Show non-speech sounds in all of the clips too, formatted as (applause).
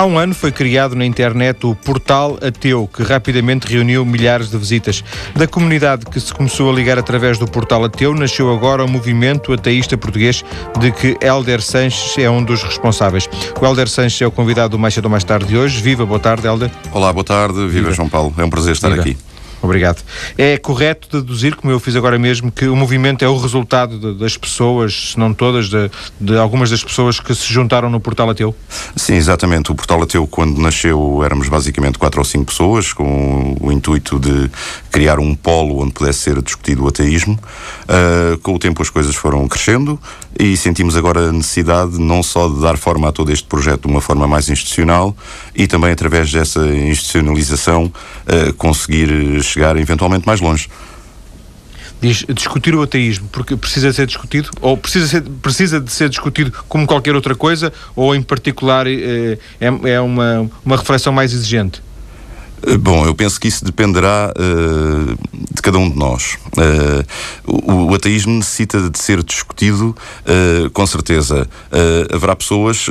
Há um ano foi criado na internet o Portal Ateu, que rapidamente reuniu milhares de visitas. Da comunidade que se começou a ligar através do Portal Ateu, nasceu agora o movimento ateísta português, de que Helder Sanches é um dos responsáveis. O Helder Sanches é o convidado do Mais Cedo ou Mais Tarde de hoje. Viva, boa tarde, Helder. Olá, boa tarde. Viva, Viva. João Paulo. É um prazer estar Viva. aqui. Obrigado. É correto deduzir, como eu fiz agora mesmo, que o movimento é o resultado de, das pessoas, se não todas, de, de, algumas das pessoas que se juntaram no Portal Ateu? Sim, exatamente. O Portal Ateu, quando nasceu, éramos basicamente quatro ou cinco pessoas, com o intuito de criar um polo onde pudesse ser discutido o ateísmo. Uh, com o tempo as coisas foram crescendo e sentimos agora a necessidade não só de dar forma a todo este projeto de uma forma mais institucional e também através dessa institucionalização uh, conseguir chegar eventualmente mais longe. Diz discutir o ateísmo, porque precisa ser discutido, ou precisa, ser, precisa de ser discutido como qualquer outra coisa, ou em particular é, é, é uma, uma reflexão mais exigente? Eh, bom, eu penso que isso dependerá uh, de cada um de nós. Uh, o, o, ateísmo necessita de ser discutido, uh, com certeza. haverá pessoas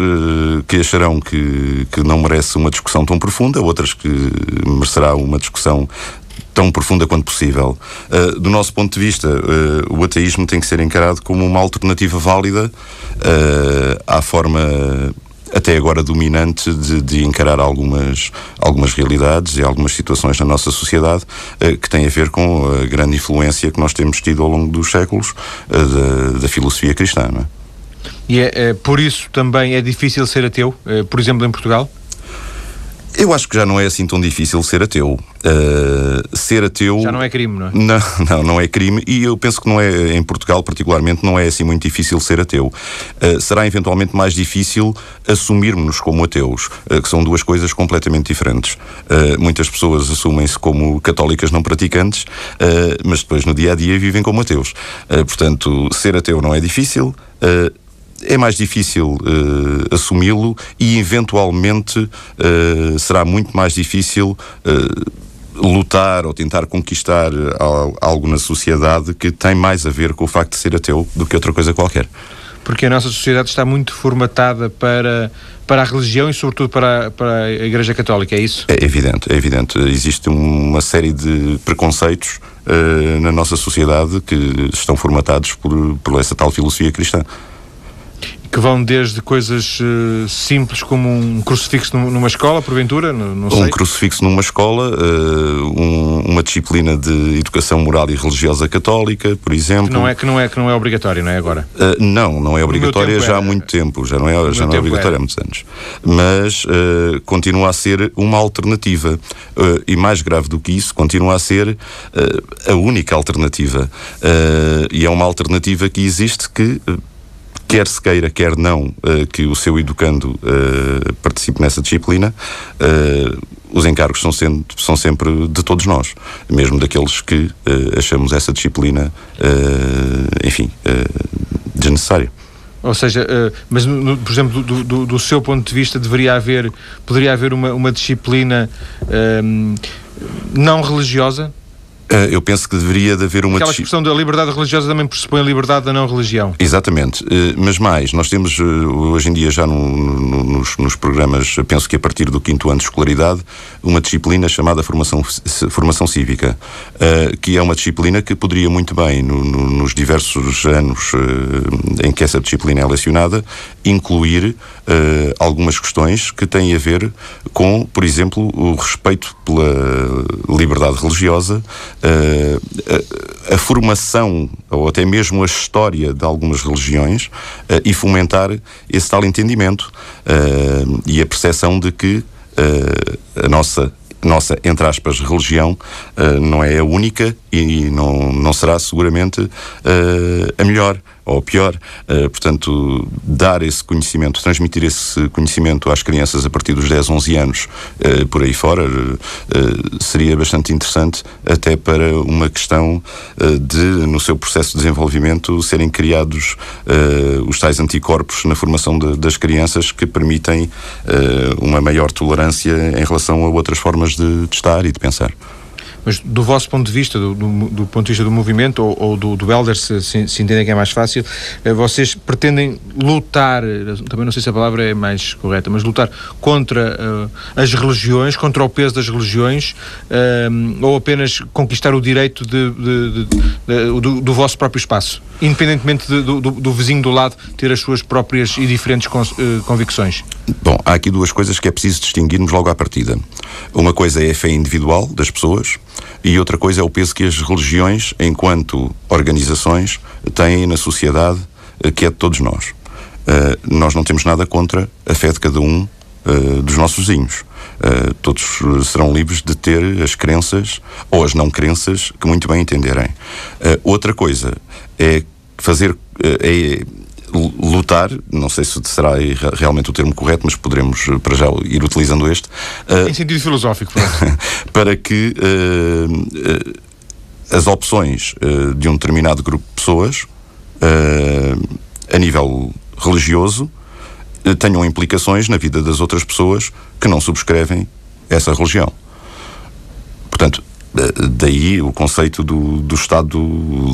que acharão que, que não merece uma discussão tão profunda, outras que merecerá uma discussão tão profunda quanto possível. Uh, do nosso ponto de vista, uh, o ateísmo tem que ser encarado como uma alternativa válida uh, à forma até agora dominante de, de, encarar algumas, algumas realidades e algumas situações na nossa sociedade que têm a ver com a grande influência que nós temos tido ao longo dos séculos da, da filosofia cristã. É? E é, é, por isso também é difícil ser ateu, por exemplo, em Portugal? Eu acho que já não é assim tão difícil ser ateu. Uh, ser ateu. Já não é crime, não é? Não, (laughs) não, não é crime. E eu penso que não é, em Portugal, particularmente, não é assim muito difícil ser ateu. Uh, será eventualmente mais difícil assumirmos-nos como ateus, uh, que são duas coisas completamente diferentes. muitas pessoas assumem-se como católicas não praticantes, mas depois no dia a dia vivem como ateus. portanto, ser ateu não é difícil é mais difícil uh, assumi-lo e, eventualmente, uh, será muito mais difícil uh, lutar ou tentar conquistar algo na sociedade que tem mais a ver com o facto de ser ateu do que outra coisa qualquer. Porque a nossa sociedade está muito formatada para, para a religião e, sobretudo, para, para a Igreja Católica, é isso? É evidente, é evidente. Existe uma série de preconceitos na nossa sociedade que estão formatados por, por essa tal filosofia cristã que vão desde coisas uh, simples como um crucifixo numa escola, porventura, não, não sei. Um crucifixo numa escola, uh, um, uma disciplina de educação moral e religiosa católica, por exemplo. Que não é que não é que não é obrigatório, não é agora? Uh, não, não é obrigatória já há muito tempo, já não é já não é obrigatória há muitos anos. Mas continua a ser uma alternativa e mais grave do que isso, continua a ser a única alternativa e é uma alternativa que existe que quer se queira, quer não, uh, que o seu educando uh, participe nessa disciplina, uh, os encargos são, sendo, são sempre de todos nós, mesmo daqueles que achamos essa disciplina, enfim, desnecessária. Ou seja, mas por exemplo, do, do, do, seu ponto de vista, deveria haver, poderia haver uma, uma disciplina não religiosa eh, eu penso que deveria de haver uma... Aquela expressão da liberdade religiosa também pressupõe a liberdade da não religião. Exatamente. Eh, mas mais, nós temos eh, hoje em dia já no, no, nos, nos, programas, penso que a partir do quinto ano de escolaridade, uma disciplina chamada formação, formação cívica, que é uma disciplina que poderia muito bem, no, nos diversos anos em que essa disciplina é lecionada, incluir algumas questões que têm a ver com, por exemplo, o respeito pela liberdade religiosa, a, a, formação ou até mesmo a história de algumas religiões uh, e fomentar esse tal entendimento uh, e a percepção de que a nossa nossa, entre aspas, religião uh, não é a única e não, não será seguramente uh, a melhor ou pior. Uh, portanto, dar esse conhecimento, transmitir esse conhecimento às crianças a partir dos 10, 11 anos, uh, por aí fora, uh, seria bastante interessante, até para uma questão de, no seu processo de desenvolvimento, serem criados os tais anticorpos na formação de, das crianças que permitem uma maior tolerância em relação a outras formas de, de estar e de pensar. Mas do vosso ponto de vista, do, do, do ponto de vista do movimento ou, ou do, do Elder, se, se, entendem que é mais fácil, uh, vocês pretendem lutar, também não sei se a palavra é mais correta, mas lutar contra uh, as religiões, contra o peso das religiões, ou apenas conquistar o direito de, de, de, do, do, vosso próprio espaço, independentemente do, do, vizinho do lado ter as suas próprias e diferentes convicções? Bom, há aqui duas coisas que é preciso distinguirmos logo à partida. Uma coisa é a fé individual das pessoas e outra coisa é o peso que as religiões, enquanto organizações, têm na sociedade, eh, que é de todos nós. Uh, nós não temos nada contra a fé de cada um uh, dos nossos vizinhos. Todos serão livres de ter as crenças ou as não crenças que muito bem entenderem. outra coisa é fazer é lutar, não sei se será realmente o termo correto, mas poderemos eh, para já ir utilizando este. Uh, em sentido filosófico, (laughs) para que uh, as opções de um determinado grupo de pessoas, a nível religioso, tenham implicações na vida das outras pessoas que não subscrevem essa religião. Portanto, daí o conceito do, do Estado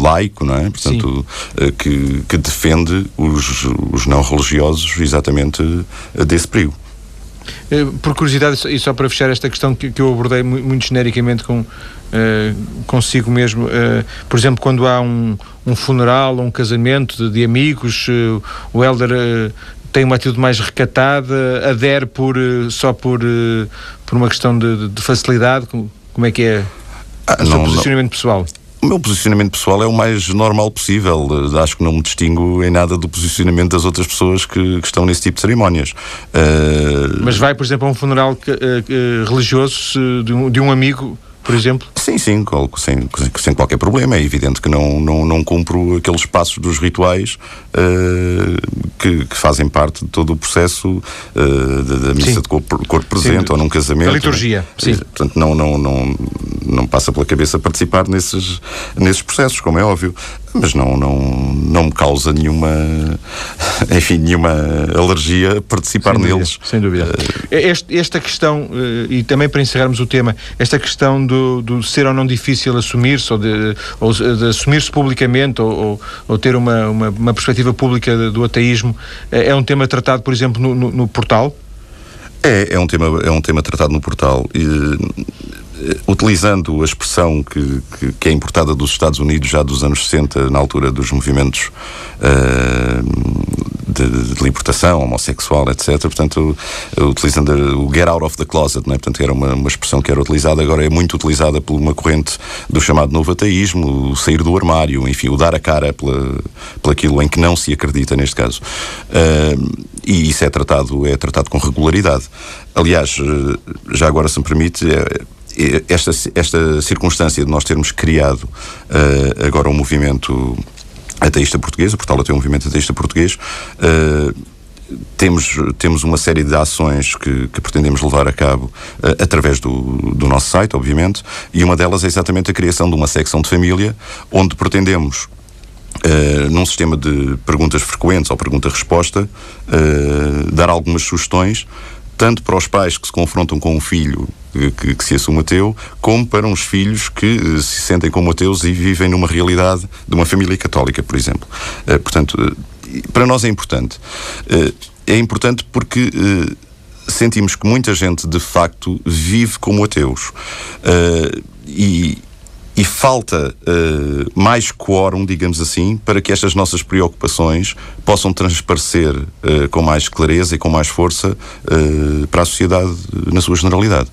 laico, não é? Portanto, Sim. Eh, que, que defende os, os não religiosos exatamente eh, desse perigo. Eh, por curiosidade, e só para fechar esta questão que, que eu abordei muito genericamente com, uh, consigo mesmo, uh, por exemplo, quando há um, um funeral ou um casamento de, de amigos, uh, o Helder tem uma atitude mais recatada, adere por, só por, por uma questão de, de facilidade? Como, como é que é? Ah, o seu posicionamento pessoal? O meu posicionamento pessoal é o mais normal possível. Acho que não me distingo em nada do posicionamento das outras pessoas que, que estão nesse tipo de cerimónias. Uh... Mas vai, por exemplo, a um funeral uh, religioso de um, de um amigo por exemplo? Sim, sim, sem, sem qualquer problema. É evidente que não, não, não cumpro aqueles passos dos rituais uh, que, que, fazem parte de todo o processo uh, da, da, missa sim. de corpo, corpo presente sim, ou num casamento. Da liturgia, né? sim. Portanto, não, não, não, não passa pela cabeça participar nesses, nesses processos, como é óbvio mas não, não, não me causa nenhuma, (laughs) enfim, nenhuma alergia participar sem neles. sem dúvida. Uh, este, esta questão, uh, e também para encerrarmos o tema, esta questão do, do ser ou não difícil assumir-se, ou de, ou de assumir-se publicamente, ou, ou, ou, ter uma, uma, uma perspectiva pública do ateísmo, uh, é um tema tratado, por exemplo, no, no, no portal? É, é um tema, é um tema tratado no portal. E, eh, utilizando a expressão que, que, que, é importada dos Estados Unidos já dos anos 60, na altura dos movimentos uh, de, de, libertação homossexual, etc. Portanto, utilizando o get out of the closet, né? portanto, era uma, uma expressão que era utilizada, agora é muito utilizada por uma corrente do chamado novo ateísmo, o sair do armário, enfim, o dar a cara pela, pela aquilo em que não se acredita, neste caso. Uh, e isso é tratado, é tratado com regularidade. Aliás, já agora, se me permite, é, esta, esta circunstância de nós termos criado uh, agora um movimento ateísta português, o portal até um movimento ateísta português, uh, temos, temos uma série de ações que, que pretendemos levar a cabo uh, através do, do nosso site, obviamente, e uma delas é exatamente a criação de uma secção de família, onde pretendemos Uh, num sistema de perguntas frequentes ou pergunta-resposta, uh, dar algumas sugestões tanto para os pais que se confrontam com um filho que, que, se assume ateu, como para uns filhos que uh, se sentem como ateus e vivem numa realidade de uma família católica, por exemplo. Uh, portanto, uh, para nós é importante. é importante porque sentimos que muita gente, de facto, vive como ateus. e e falta uh, mais quórum, digamos assim, para que estas nossas preocupações possam transparecer uh, com mais clareza e com mais força uh, para a sociedade na sua generalidade.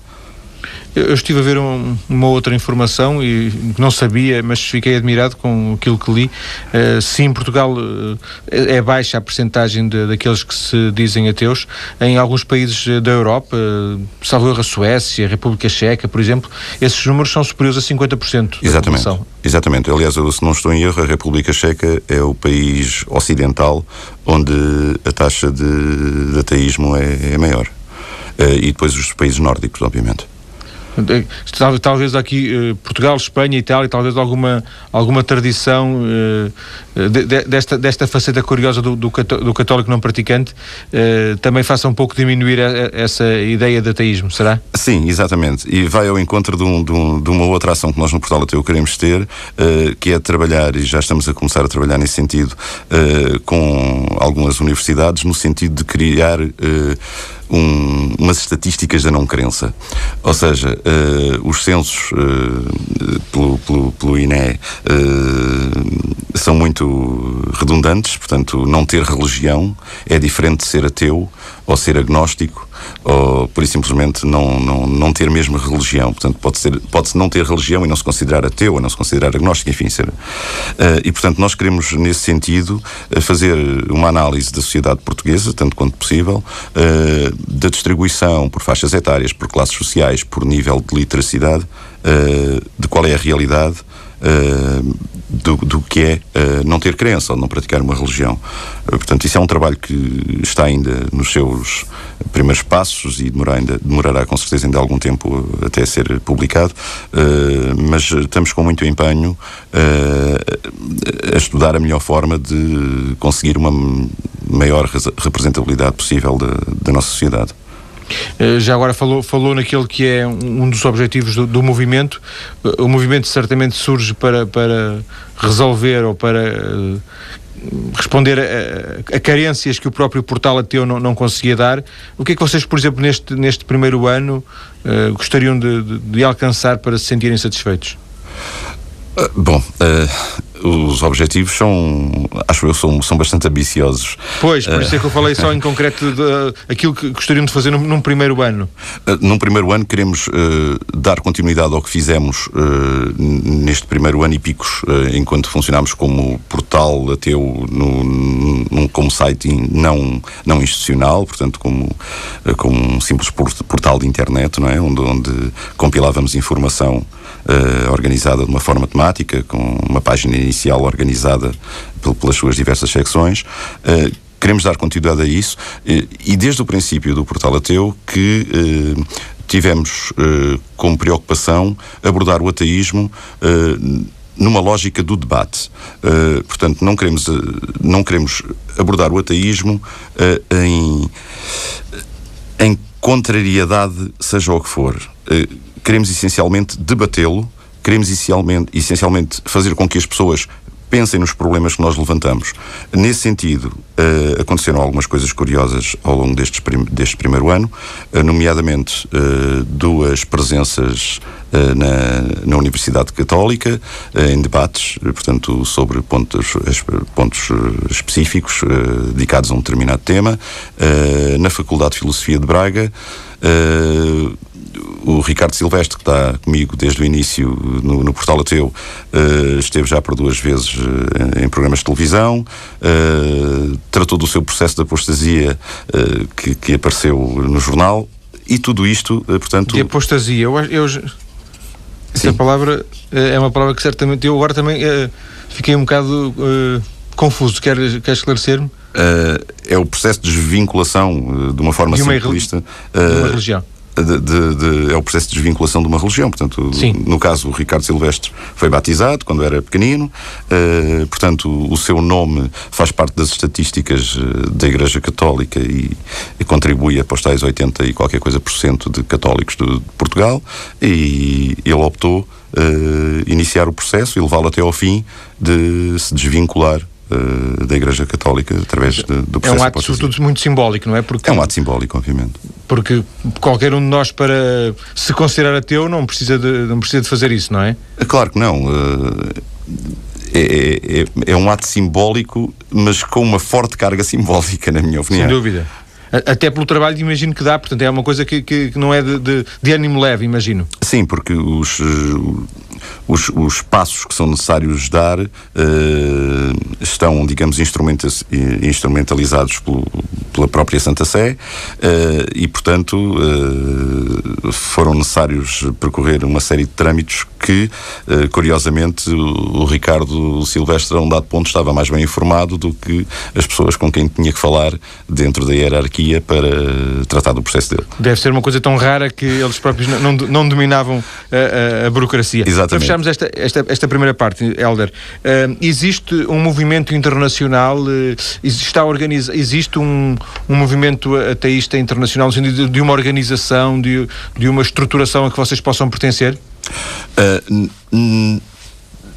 Eu estive a ver um, uma outra informação e não sabia, mas fiquei admirado com aquilo que li. Uh, se em Portugal uh, é baixa a percentagem de, daqueles que se dizem ateus, em alguns países da Europa, uh, salvo a Suécia, a República Checa, por exemplo, esses números são superiores a 50% Exatamente. Exatamente. Aliás, eu, se não estou em erro, a República Checa é o país ocidental onde a taxa de, de ateísmo é, é maior. Uh, e depois os países nórdicos, obviamente. Talvez aqui Portugal, Espanha, Itália, talvez alguma, alguma tradição de, desta, desta faceta curiosa do, do, católico não praticante também faça um pouco diminuir essa ideia de ateísmo, será? Sim, exatamente. E vai ao encontro de, um, de, um, de uma outra ação que nós no Portal Ateu queremos ter, que é trabalhar, e já estamos a começar a trabalhar nesse sentido, com algumas universidades, no sentido de criar um, umas estatísticas da não crença. Ou seja, uh, os censos uh, pelo, pelo, pelo, INE uh, são muito redundantes, portanto, não ter religião é diferente de ser ateu ou ser agnóstico ou por simplesmente não, não, não ter mesmo religião. Portanto, pode ser pode não ter religião e não se considerar ateu ou não se considerar agnóstico, enfim. Ser, uh, e portanto, nós queremos, nesse sentido, uh, fazer uma análise da sociedade portuguesa, tanto quanto possível, uh, da distribuição por faixas etárias, por classes sociais, por nível de literacidade, de qual é a realidade uh, do, do, que é uh, não ter crença ou não praticar uma religião. Uh, portanto, isso é um trabalho que está ainda nos seus primeiros passos e demorar ainda, demorará com certeza ainda algum tempo até ser publicado, mas estamos com muito empenho a estudar a melhor forma de conseguir uma maior representabilidade possível da, da nossa sociedade. Eh, já agora falou, falou naquele que é um dos objetivos do, do movimento. Eh, o movimento certamente surge para, para resolver ou para eh, responder a, a, carências que o próprio portal ateu não, não conseguia dar. O que é que vocês, por exemplo, neste, neste primeiro ano, uh, gostariam de, de, de, alcançar para se sentirem satisfeitos? Uh, bom, uh, os objetivos são, acho eu, são, são bastante ambiciosos. Pois, por isso é que eu falei só (laughs) em concreto de, de, aquilo que gostariam de fazer num, num primeiro ano. Uh, num primeiro ano queremos dar continuidade ao que fizemos neste primeiro ano e picos, enquanto funcionámos como portal ateu, no, num, como site não, não institucional, portanto como, como um simples portal de internet, não é? onde, onde compilávamos informação uh, organizada de uma forma temática, com uma página inicial organizada pelas suas diversas secções. Uh, queremos dar continuidade a isso uh, e desde o princípio do Portal Ateu que tivemos como preocupação abordar o ateísmo numa lógica do debate. Portanto, não queremos, não queremos abordar o ateísmo em, em contrariedade, seja o que for queremos essencialmente debatê-lo, queremos essencialmente, essencialmente fazer com que as pessoas pensem nos problemas que nós levantamos. Nesse sentido, uh, aconteceram algumas coisas curiosas ao longo deste, prim deste primeiro ano, uh, nomeadamente uh, duas presenças na, na, Universidade Católica em debates, portanto, sobre pontos, pontos específicos dedicados a um determinado tema, na Faculdade de Filosofia de Braga o Ricardo Silvestre, que está comigo desde o início no, no Portal Ateu, uh, esteve já por duas vezes uh, em programas de televisão, uh, tratou do seu processo de apostasia que, que, apareceu no jornal e tudo isto, portanto. De apostasia, eu, eu essa palavra é uma palavra que certamente eu agora também fiquei um bocado confuso. Quer, quer esclarecer-me? é o processo de desvinculação de uma forma de uma simplista. De uma religião de, de, de, é o processo de desvinculação de uma religião. Portanto, Sim. no caso, o Ricardo Silvestre foi batizado quando era pequenino, uh, portanto, o seu nome faz parte das estatísticas uh, da Igreja Católica e, e, contribui para os tais 80 e qualquer coisa por cento de católicos de, de Portugal, e ele optou uh, iniciar o processo e levá-lo até ao fim de se desvincular uh, da Igreja Católica através de, do processo. É um ato, sobretudo, muito simbólico, não é? Porque, é um ato simbólico, obviamente. Porque qualquer um de nós, para se considerar ateu, não precisa de, não precisa de fazer isso, não é? é claro que não. Uh, é, é, é, um ato simbólico, mas com uma forte carga (laughs) simbólica, na minha opinião. Sem dúvida. Até pelo trabalho, imagino que dá, portanto, é uma coisa que, que, que não é de, de, de, ânimo leve, imagino. Sim, porque os, os, os passos que são necessários dar estão, digamos, instrumentalizados pelo, pela própria Santa Sé e, portanto, foram necessários percorrer uma série de trâmites que, curiosamente, o Ricardo Silvestre, a um dado ponto, estava mais bem informado do que as pessoas com quem tinha que falar dentro da hierarquia para tratar do processo dele. Deve ser uma coisa tão rara que eles próprios não, não dominavam a, a, a burocracia. Exatamente. Para fecharmos esta, esta, esta primeira parte, Helder, uh, existe um movimento internacional, uh, está organiza, existe um, um movimento ateísta internacional no sentido de, de uma organização, de, de uma estruturação a que vocês possam pertencer? Uh,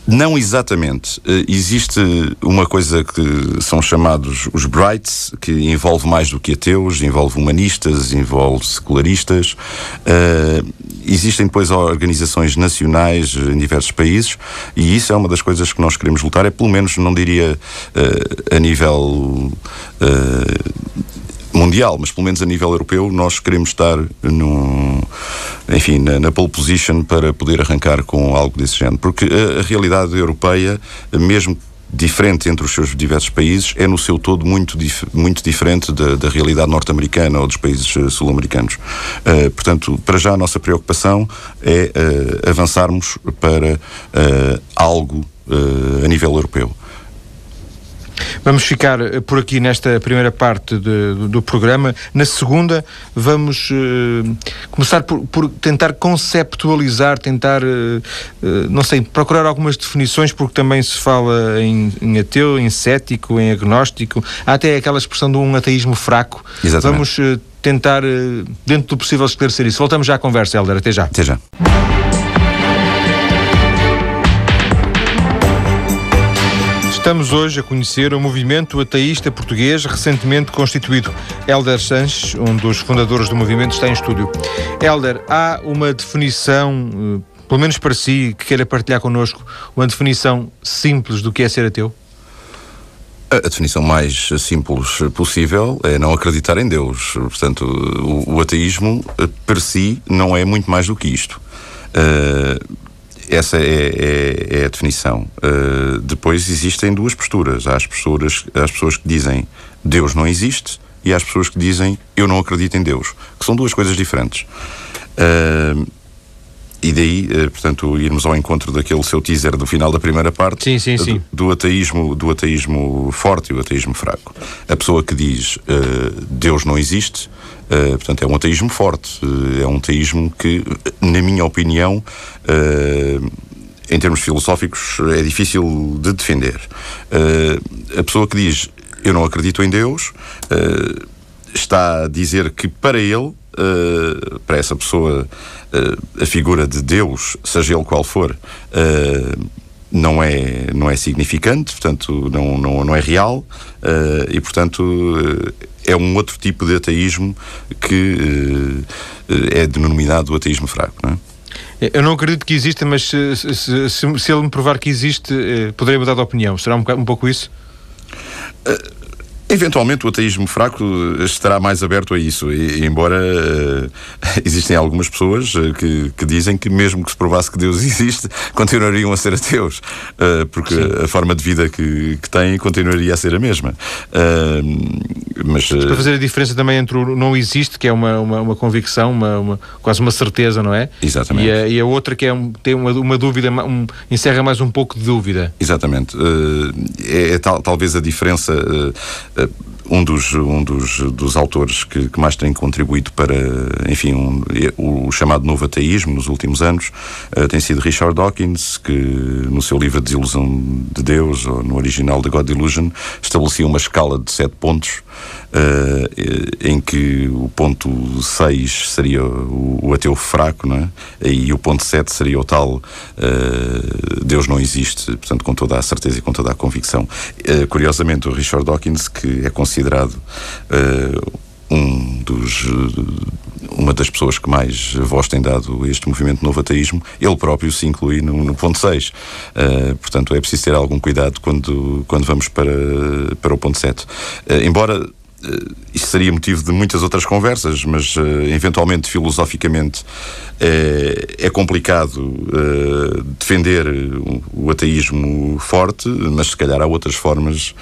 não exatamente. Uh, existe uma coisa que são chamados os Brights, que envolve mais do que ateus, envolve humanistas, envolve secularistas. Uh, existem depois organizações nacionais em diversos países e isso é uma das coisas que nós queremos lutar. É pelo menos, não diria uh, a nível mundial, mas pelo menos a nível europeu, nós queremos estar no, enfim, na, na pole position para poder arrancar com algo desse género. Porque a, a realidade europeia, mesmo diferente entre os seus diversos países, é no seu todo muito, dif muito diferente da, da realidade norte-americana ou dos países uh, sul-americanos. Uh, portanto, para já a nossa preocupação é uh, avançarmos para algo a nível europeu. Vamos ficar eh, por aqui nesta primeira parte de, do, do, programa. Na segunda, vamos uh, começar por, por, tentar conceptualizar, tentar, uh, uh, não sei, procurar algumas definições, porque também se fala em, em, ateu, em cético, em agnóstico. Há até aquela expressão de um ateísmo fraco. Exatamente. Vamos tentar, dentro do possível, esclarecer isso. Voltamos já à conversa, Helder. Até já. Até já. Estamos hoje a conhecer o movimento ateísta português recentemente constituído. Helder Sanches, um dos fundadores do movimento, está em estúdio. Helder, há uma definição, eh, pelo menos para si, que queira partilhar connosco, uma definição simples do que é ser ateu? A definição mais simples possível é não acreditar em Deus. Portanto, o, o ateísmo, eh, per si, não é muito mais do que isto. Uh, essa é, é, é a definição. Uh, depois existem duas posturas. Há as pessoas, as pessoas que dizem Deus não existe e há as pessoas que dizem eu não acredito em Deus, que são duas coisas diferentes. Uh, e daí, uh, portanto, irmos ao encontro daquele seu teaser do final da primeira parte sim, sim, sim. Do, do, ateísmo, do ateísmo forte e o ateísmo fraco. A pessoa que diz Deus não existe Uh, portanto, é um ateísmo forte, uh, é um ateísmo que, na minha opinião, uh, em termos filosóficos, é difícil de defender. a pessoa que diz eu não acredito em Deus está a dizer que para ele, para essa pessoa, a figura de Deus, seja ele qual for, não é, não é significante, portanto, não, não, não é real, e, portanto, é um outro tipo de ateísmo que uh, é denominado ateísmo fraco, não é? Eu não acredito que exista, mas se, se, se, se ele me provar que existe, poderei mudar de opinião. Será um, um pouco isso? Eventualmente o ateísmo fraco estará mais aberto a isso, e, embora uh, (laughs) existem algumas pessoas uh, que, que, dizem que mesmo que se provasse que Deus (laughs) existe, continuariam a ser ateus, uh, porque Sim. a forma de vida que, que, têm continuaria a ser a mesma. mas, para fazer a diferença também entre o não existe, que é uma, uma, uma convicção, uma, uma, quase uma certeza, não é? Exatamente. E a, e a outra que é um, tem uma, uma dúvida, um, encerra mais um pouco de dúvida. Exatamente. é, é tal, talvez a diferença that um dos, um dos, dos autores que, que mais tem contribuído para, enfim, um, o, o, chamado novo ateísmo nos últimos anos uh, tem sido Richard Dawkins, que no seu livro Desilusão de Deus, ou no original The God Delusion, estabelecia uma escala de sete pontos uh, em que o ponto 6 seria o, o, ateu fraco, não é? E o ponto 7 seria o tal uh, Deus não existe, portanto, com toda a certeza e com toda a convicção. Curiosamente, o Richard Dawkins, que é considerado um dos uma das pessoas que mais voz tem dado a este movimento novo ateísmo, ele próprio se inclui no, no ponto 6. Uh, portanto, é preciso ter algum cuidado quando, quando vamos para, para o ponto 7. Uh, embora uh, isso seria motivo de muitas outras conversas, mas uh, eventualmente, filosoficamente, é, é complicado defender o, o, ateísmo forte, mas se calhar há outras formas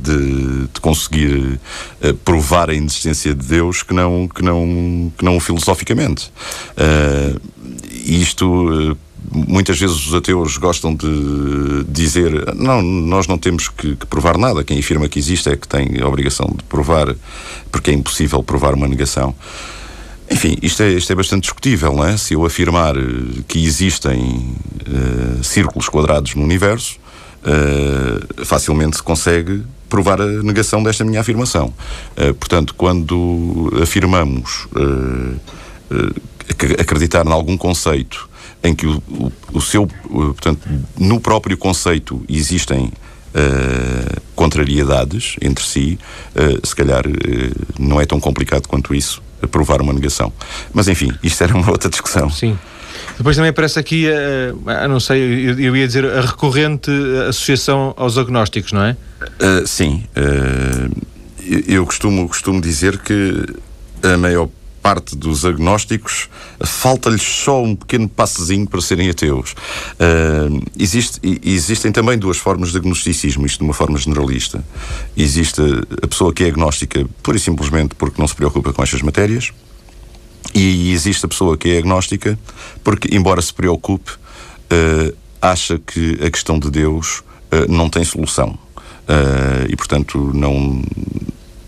de, de, conseguir provar a inexistência de Deus que não, que não, que não filosoficamente. isto muitas vezes os ateus gostam de dizer não, nós não temos que, que, provar nada, quem afirma que existe é que tem a obrigação de provar, porque é impossível provar uma negação. Enfim, isto é, isto é bastante discutível, não é? Se eu afirmar que existem uh, círculos quadrados no universo, uh, facilmente se consegue provar a negação desta minha afirmação. Uh, portanto, quando afirmamos acreditar em algum conceito em que o, o, o seu, portanto, no próprio conceito existem uh, contrariedades entre si, uh, se calhar uh, não é tão complicado quanto isso provar uma negação. Mas enfim, isto era uma outra discussão. Sim. Depois também aparece aqui, a, não sei, eu, eu, ia dizer a recorrente associação aos agnósticos, não é? sim. eu costumo, costumo dizer que a maior parte dos agnósticos, falta-lhes só um pequeno passezinho para serem ateus. Uh, existe, existem também duas formas de agnosticismo, isto de uma forma generalista. Existe a pessoa que é agnóstica pura e simplesmente porque não se preocupa com estas matérias, e existe a pessoa que é agnóstica porque, embora se preocupe, uh, acha que a questão de Deus uh, não tem solução. e, portanto, não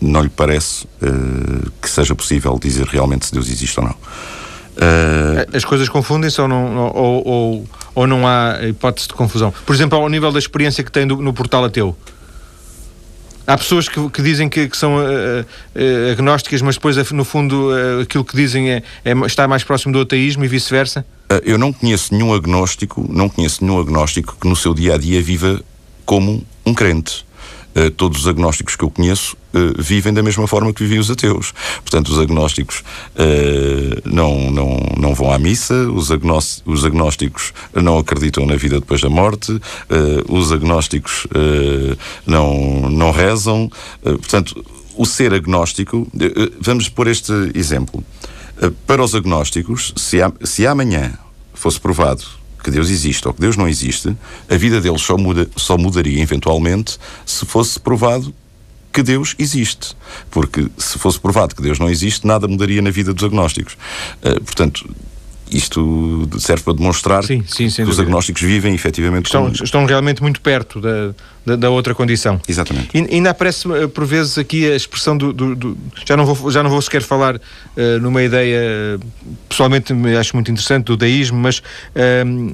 não lhe parece uh, que seja possível dizer realmente se Deus existe ou não. Uh... As coisas confundem-se ou não, ou, ou, ou, não há hipótese de confusão? Por exemplo, ao nível da experiência que tem do, no portal ateu. Há pessoas que, que dizem que, que são uh, uh, agnósticas, mas depois, no fundo, aquilo que dizem é, é, está mais próximo do ateísmo e vice-versa? eu não conheço nenhum agnóstico, não conheço nenhum agnóstico que no seu dia a dia viva como um crente. Uh, todos os agnósticos que eu conheço uh, vivem da mesma forma que vivem os ateus. Portanto, os agnósticos uh, não, não, não vão à missa, os, os agnósticos não acreditam na vida depois da morte, os agnósticos não, não rezam. portanto, o ser agnóstico, vamos pôr este exemplo. para os agnósticos, se, se amanhã fosse provado que Deus existe ou que Deus não existe, a vida deles só, muda, só mudaria eventualmente se fosse provado que Deus existe. Porque se fosse provado que Deus não existe, nada mudaria na vida dos agnósticos. Uh, portanto, isto serve para demonstrar sim, sim, que os agnósticos vivem efetivamente estão, como... estão realmente muito perto da, da, da, outra condição. Exatamente. E, ainda aparece eh, por vezes aqui a expressão do, do, do, já não vou já não vou sequer falar uh, numa ideia pessoalmente acho muito interessante do deísmo, mas uh,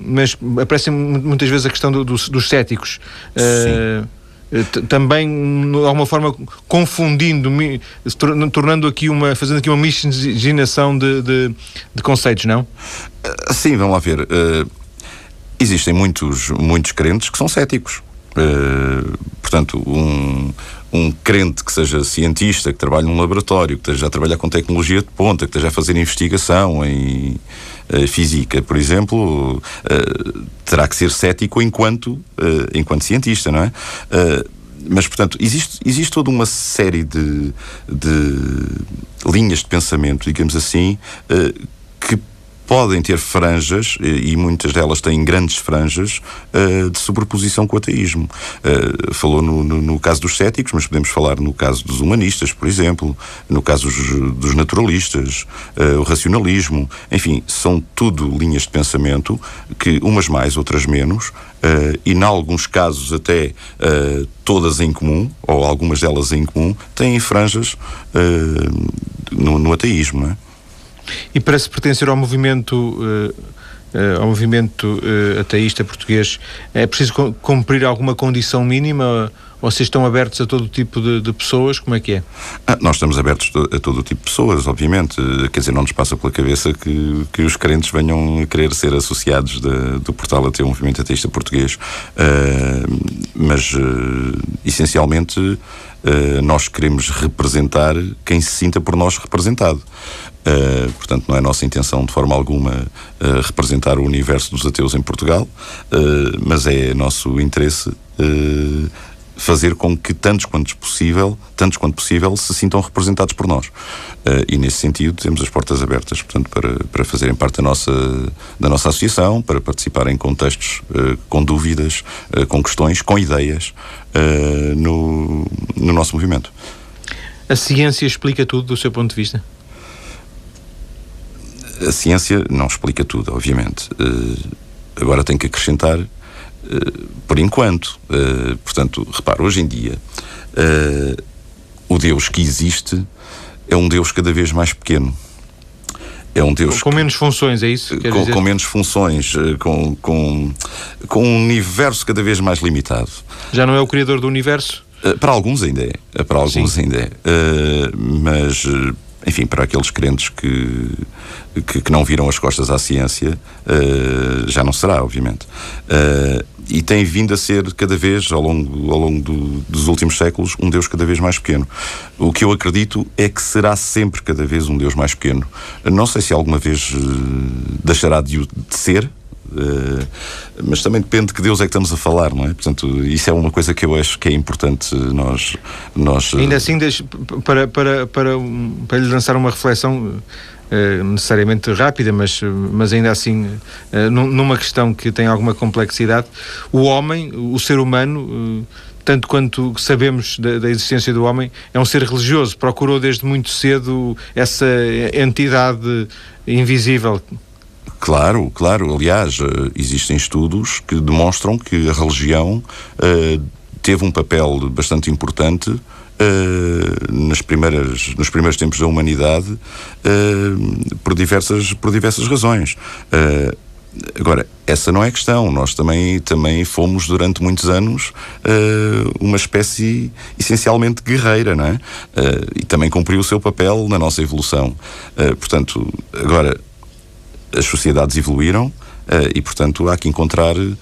mas aparece muitas vezes a questão do, dos céticos. Uh, também de alguma forma confundindo, tornando aqui uma, fazendo aqui uma miscigenação de, de, de conceitos, não? Ah, sim, vamos lá ver. Uh, existem muitos, muitos crentes que são céticos. Uh, portanto, um, um crente que seja cientista, que trabalhe num laboratório, que esteja a trabalhar com tecnologia de ponta, que esteja a fazer investigação em uh, física, por exemplo, uh, terá que ser cético enquanto, uh, enquanto cientista, não é? mas, portanto, existe, existe toda uma série de, de linhas de pensamento, digamos assim, que podem ter franjas, e muitas delas têm grandes franjas, uh, de sobreposição com o ateísmo. Uh, falou no, no, no, caso dos céticos, mas podemos falar no caso dos humanistas, por exemplo, no caso dos, naturalistas, uh, o racionalismo, enfim, são tudo linhas de pensamento que, umas mais, outras menos, e, em alguns casos, até todas em comum, ou algumas delas em comum, têm franjas no, no ateísmo, não é? E para se pertencer ao movimento. Uh, ao movimento uh, ateísta português, é preciso cumprir alguma condição mínima? Vocês estão abertos a todo tipo de, de pessoas? Como é que é? Ah, nós estamos abertos a todo tipo de pessoas, obviamente. Quer dizer, não nos passa pela cabeça que, que os crentes venham a querer ser associados de, do portal até o movimento ateísta português. Uh, mas, uh, essencialmente, nós queremos representar quem se sinta por nós representado. Uh, portanto, não é nossa intenção de forma alguma uh, representar o universo dos ateus em Portugal, uh, mas é nosso interesse fazer com que tantos quanto possível, tantos quanto possível, se sintam representados por nós. E nesse sentido temos as portas abertas, portanto, para, para fazerem parte da nossa, da nossa associação, para participar em contextos com dúvidas, com questões, com ideias no, no nosso movimento. A ciência explica tudo do seu ponto de vista? A ciência não explica tudo, obviamente. agora tem que acrescentar eh, por enquanto. Uh, portanto, repara, hoje em dia, o Deus que existe é um Deus cada vez mais pequeno. É um Deus. Com, menos funções, é isso? Com, com, menos funções, com, com, com um universo cada vez mais limitado. Já não é o Criador do universo? para alguns ainda é. Para alguns Sim. ainda é. mas enfim, para aqueles crentes que, que, que, não viram as costas à ciência, uh, já não será, obviamente. Uh, e tem vindo a ser cada vez, ao longo, ao longo do, dos últimos séculos, um Deus cada vez mais pequeno. O que eu acredito é que será sempre cada vez um Deus mais pequeno. Não sei se alguma vez uh, deixará de, de ser, mas também depende de que Deus é que estamos a falar, não é? Portanto, isso é uma coisa que eu acho que é importante nós. nós Ainda assim, para, para, para, para lhe lançar uma reflexão. Uh, necessariamente rápida, mas, mas ainda assim uh, numa questão que tem alguma complexidade, o homem, o ser humano, tanto quanto sabemos da, da, existência do homem, é um ser religioso. Procurou desde muito cedo essa entidade invisível Claro, claro. Aliás, eh, existem estudos que demonstram que a religião uh, teve um papel bastante importante uh, nas primeiras, nos primeiros tempos da humanidade uh, por, diversas, por diversas razões. Agora, essa não é a questão. Nós também, também fomos, durante muitos anos, uma espécie essencialmente guerreira, não é? e também cumpriu o seu papel na nossa evolução. portanto, agora, as sociedades evoluíram uh, e, portanto, há que encontrar uh,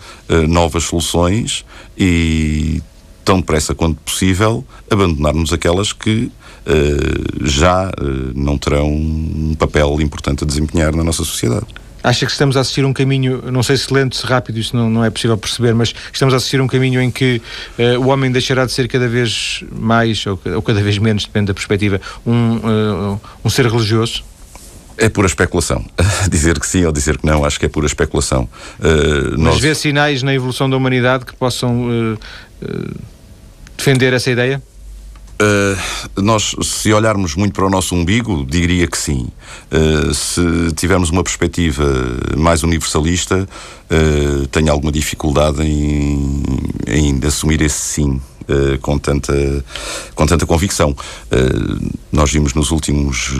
novas soluções e, tão depressa quanto possível, abandonarmos aquelas que uh, já não terão um papel importante a desempenhar na nossa sociedade. Acha que estamos a assistir um caminho, não sei se lento, se rápido, isso não, não é possível perceber, mas estamos a assistir um caminho em que uh, o homem deixará de ser cada vez mais, ou, ou cada vez menos, depende da perspectiva, um, uh, um ser religioso? É pura especulação. (laughs) dizer que sim ou dizer que não, acho que é pura especulação. Uh, Mas nós... vê sinais na evolução da humanidade que possam uh, uh, defender essa ideia? Uh, nós, se olharmos muito para o nosso umbigo, diria que sim. Uh, se tivermos uma perspectiva mais universalista, uh, tenho alguma dificuldade em, em assumir esse sim. com, tanta, com tanta convicção. nós vimos nos últimos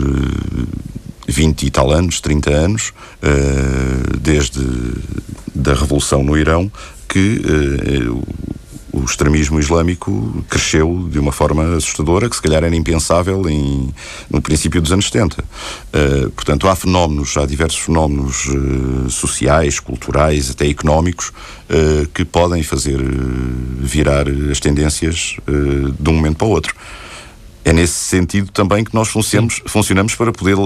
20 e tal anos, 30 anos, uh, desde da revolução no Irão, que uh, o extremismo islâmico cresceu de uma forma assustadora, que se calhar era impensável em, no princípio dos anos 70. Uh, eh, portanto, há fenómenos, há diversos fenómenos uh, sociais, culturais, até económicos, uh, que podem fazer virar as tendências de um momento para o outro. É nesse sentido também que nós funcionamos, funcionamos para poder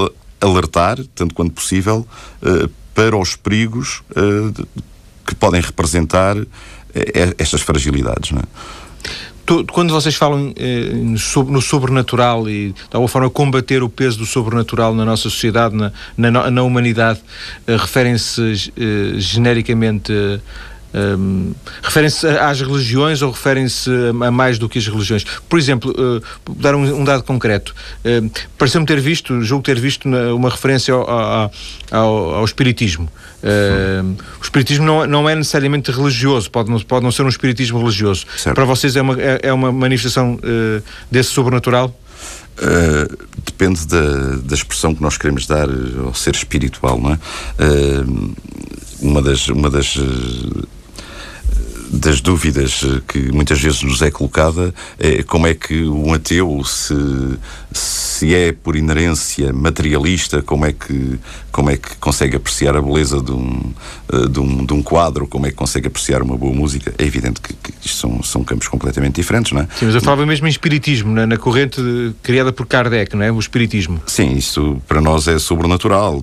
alertar, tanto quanto possível, uh, para os perigos uh, que podem representar eh, estas fragilidades. Não é? Quando vocês falam no sobrenatural e de alguma forma combater o peso do sobrenatural na nossa sociedade, na, na, na humanidade, referem-se genericamente um, referem-se às religiões ou referem-se a mais do que as religiões? Por exemplo, uh, dar um, um, dado concreto. Uh, Pareceu-me ter visto, julgo ter visto uma referência ao, ao, ao, ao espiritismo. Uh, o espiritismo não, não é necessariamente religioso, pode não, pode não ser um espiritismo religioso. Certo. Para vocês é uma, é, é uma manifestação uh, desse sobrenatural? Uh, depende da, da expressão que nós queremos dar ao ser espiritual, não é? uma das, uma das das dúvidas eh, que muitas vezes nos é colocada é como é que um ateu se, se é por inerência materialista, como é que como é que consegue apreciar a beleza de um, eh, de um, de um quadro, como é que consegue apreciar uma boa música. É evidente que, que isto são, são campos completamente diferentes, não é? Sim, mas eu falava mesmo em espiritismo, na, na corrente criada por Kardec, não é? O espiritismo. Sim, isso para nós é sobrenatural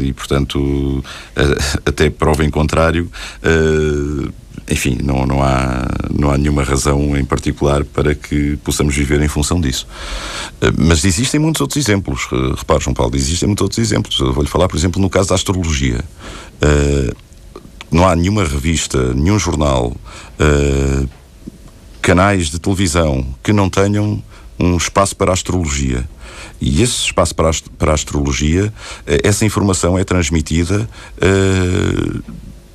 e, portanto, (laughs) até prova em contrário. Uh, enfim, não, não, há, não há nenhuma razão em particular para que possamos viver em função disso. Uh, mas existem muitos outros exemplos. Uh, repare, João Paulo, existem muitos outros exemplos. Eu vou-lhe falar, por exemplo, no caso da astrologia. Uh, não há nenhuma revista, nenhum jornal, canais de televisão que não tenham um espaço para a astrologia. E esse espaço para a, para a astrologia, essa informação é transmitida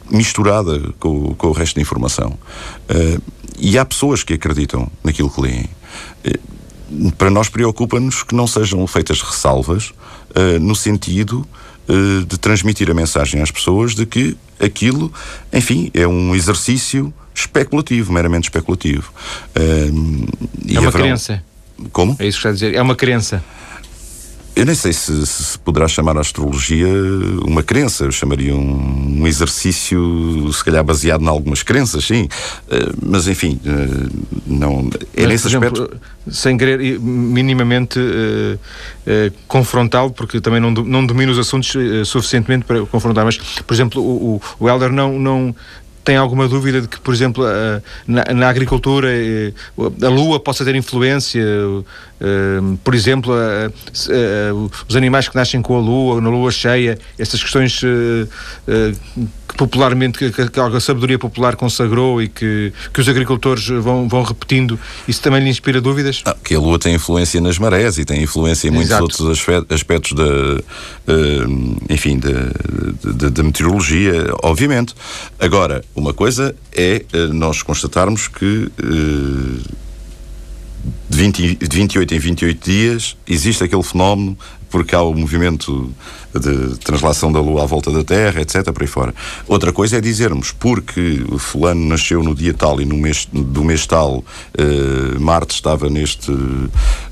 misturada com, com o resto da informação. Uh, e há pessoas que acreditam naquilo que leem. Uh, para nós preocupa-nos que não sejam feitas ressalvas uh, no sentido de transmitir a mensagem às pessoas de que aquilo, enfim, é um exercício especulativo, meramente especulativo. é uma haverão... crença. Como? É isso que está a dizer. É uma crença. Eu nem sei se, se, poderá chamar a astrologia uma crença, eu chamaria um, um, exercício, se calhar baseado em algumas crenças, sim. Uh, mas enfim, uh, não, é mas, nesse exemplo, aspecto. Sem querer minimamente uh, confrontá-lo, porque também não, não domino os assuntos suficientemente para confrontar, mas, por exemplo, o, o, o Helder não, não, tem alguma dúvida de que, por exemplo, na, na, agricultura a lua possa ter influência Uh, por exemplo, os animais que nascem com a lua, na lua cheia, essas questões que popularmente, que, que, a sabedoria popular consagrou e que, que os agricultores vão, vão repetindo, isso também lhe inspira dúvidas? Ah, que a lua tem influência nas marés e tem influência em muitos Exato. outros aspectos da, enfim, da meteorologia, obviamente. Agora, uma coisa é nós constatarmos que de, 20, de 28 em 28 dias existe aquele fenómeno porque há o movimento de translação da Lua à volta da Terra, etc., por aí fora. Outra coisa é dizermos, porque o fulano nasceu no dia tal e no mês, do mês tal, uh, Marte estava neste,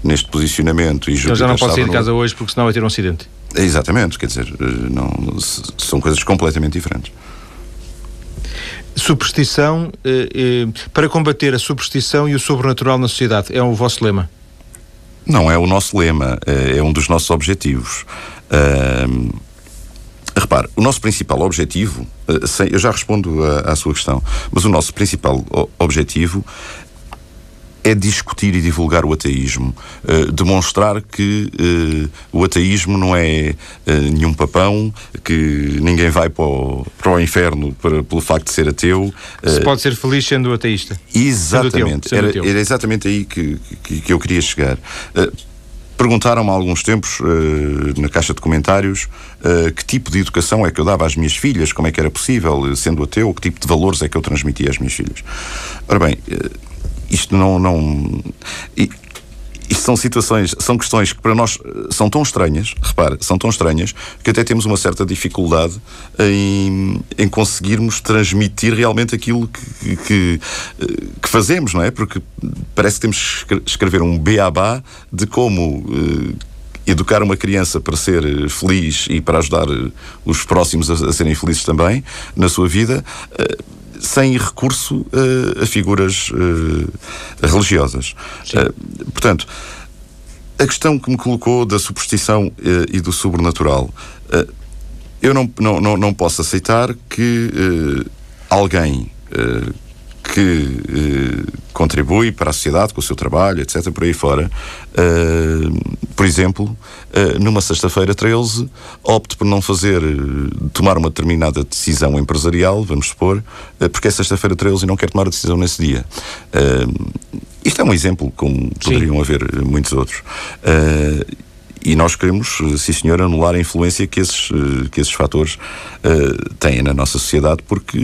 neste posicionamento e Júpiter Então já não pode sair de casa no... hoje porque senão vai ter um acidente. Exatamente, quer dizer, eh, não, são coisas completamente diferentes superstição eh, eh, para combater a superstição e o sobrenatural na sociedade. É o vosso lema? Não é o nosso lema, é, é um dos nossos objetivos. Repare, o nosso principal objetivo, sem, eu já respondo à, à sua questão, mas o nosso principal objetivo é discutir e divulgar o ateísmo, uh, demonstrar que uh, o ateísmo não é uh, nenhum papão, que ninguém vai para o, para o inferno para, pelo facto de ser ateu. Se pode ser feliz sendo ateísta. Exatamente, sendo ateu, sendo era, era, exatamente aí que, que, que eu queria chegar. Perguntaram-me há alguns tempos, na caixa de comentários, que tipo de educação é que eu dava às minhas filhas, como é que era possível, sendo ateu, que tipo de valores é que eu transmitia às minhas filhas. Ora bem, isto não. não isto são situações, são questões que para nós eh, são tão estranhas, repare, são tão estranhas, que até temos uma certa dificuldade em, em conseguirmos transmitir realmente aquilo que, que, eh, que, fazemos, não é? Porque parece que temos que escrever um beabá de como uh, educar uma criança para ser feliz e para ajudar os próximos a, a serem felizes também na sua vida. Uh, sem recurso uh, a figuras uh, religiosas. Uh, portanto, a questão que me colocou da superstição e do sobrenatural, eu não, não, não, não, posso aceitar que alguém que eh, contribui para a sociedade com o seu trabalho, etc., por aí fora, uh, por exemplo, uh, numa sexta-feira 13, opte por não fazer, tomar uma determinada decisão empresarial, vamos supor, porque é sexta-feira 13 e não quer tomar a decisão nesse dia. isto é um exemplo, como poderiam Sim. haver muitos outros. E nós queremos, sim senhor, anular a influência que esses, que esses fatores uh, têm na nossa sociedade, porque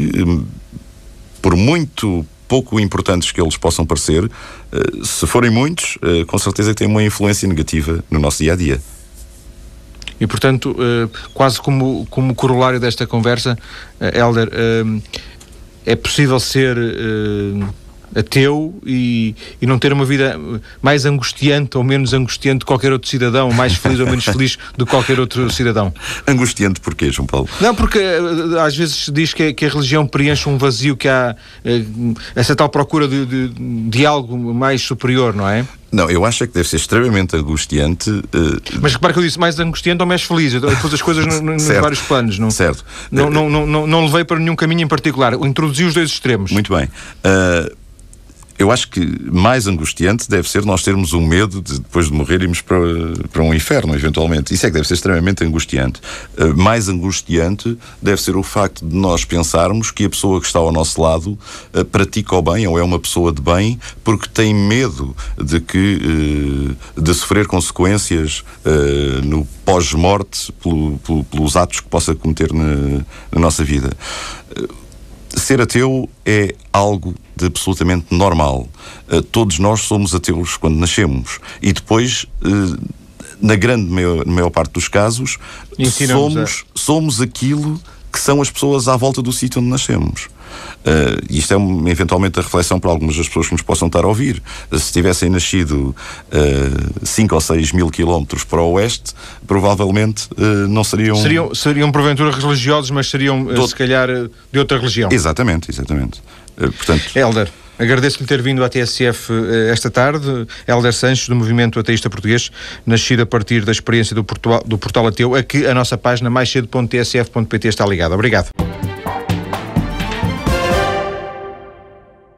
por muito pouco importantes que eles possam parecer, eh, se forem muitos, eh, com certeza que têm uma influência negativa no nosso dia a dia. E, portanto, eh, quase como, como corolário desta conversa, Helder, é possível ser ateu e, e não ter uma vida mais angustiante ou menos angustiante de qualquer outro cidadão, mais feliz ou menos feliz do que qualquer outro cidadão. (laughs) Angustiante porquê, João Paulo? Não, porque eh, às vezes se diz que, que a religião preenche um vazio que há eh, essa tal procura de, de, de algo mais superior, não é? Não, eu acho é que deve ser extremamente angustiante. Uh... Mas repara que eu disse mais angustiante ou mais feliz. Eu pus as coisas no, no, nos vários planos. Não, certo. Não, não, não, não, não levei para nenhum caminho em particular. Introduzi os dois extremos. Muito bem. Eu acho que mais angustiante deve ser nós termos um medo de depois de morrer irmos para, para um inferno, eventualmente. Isso é que deve ser extremamente angustiante. Uh, mais angustiante deve ser o facto de nós pensarmos que a pessoa que está ao nosso lado uh, pratica o bem ou é uma pessoa de bem porque tem medo de que uh, de sofrer consequências no pós-morte pelo, pelo, pelos atos que possa cometer na, na nossa vida ser ateu é algo de absolutamente normal. Uh, todos nós somos ateus quando nascemos. E depois, uh, na grande maior, maior, parte dos casos, somos, a... somos aquilo que são as pessoas à volta do sítio onde nascemos. Uh, isto é um, eventualmente a reflexão para algumas das pessoas que nos possam estar a ouvir. Uh, se tivessem nascido 5 uh, ou 6 mil quilómetros para o oeste, provavelmente não seriam... seriam. Seriam porventura religiosos, mas seriam Do... se calhar de outra religião. Exatamente, exatamente. portanto... Helder. Agradeço-lhe ter vindo à TSF esta tarde. Helder Sanches, do Movimento Ateísta Português, nascido a partir da experiência do, Portual, do Portal Ateu, a que a nossa página mais cedo.tsf.pt está ligada. Obrigado.